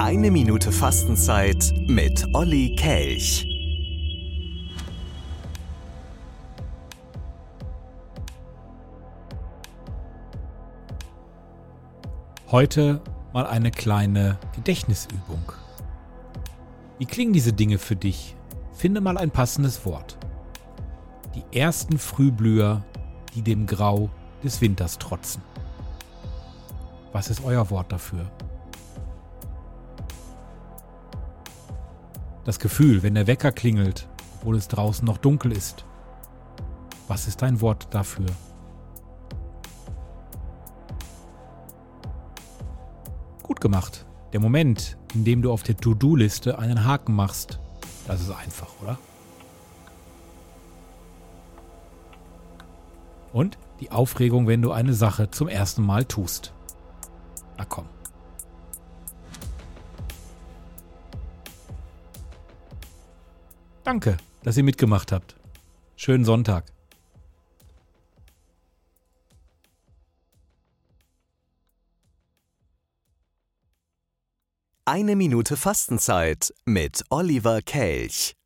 Eine Minute Fastenzeit mit Olli Kelch. Heute mal eine kleine Gedächtnisübung. Wie klingen diese Dinge für dich? Finde mal ein passendes Wort. Die ersten Frühblüher, die dem Grau des Winters trotzen. Was ist euer Wort dafür? Das Gefühl, wenn der Wecker klingelt, obwohl es draußen noch dunkel ist. Was ist dein Wort dafür? Gut gemacht. Der Moment, in dem du auf der To-Do-Liste einen Haken machst, das ist einfach, oder? Und die Aufregung, wenn du eine Sache zum ersten Mal tust. Na komm. Danke, dass ihr mitgemacht habt. Schönen Sonntag. Eine Minute Fastenzeit mit Oliver Kelch.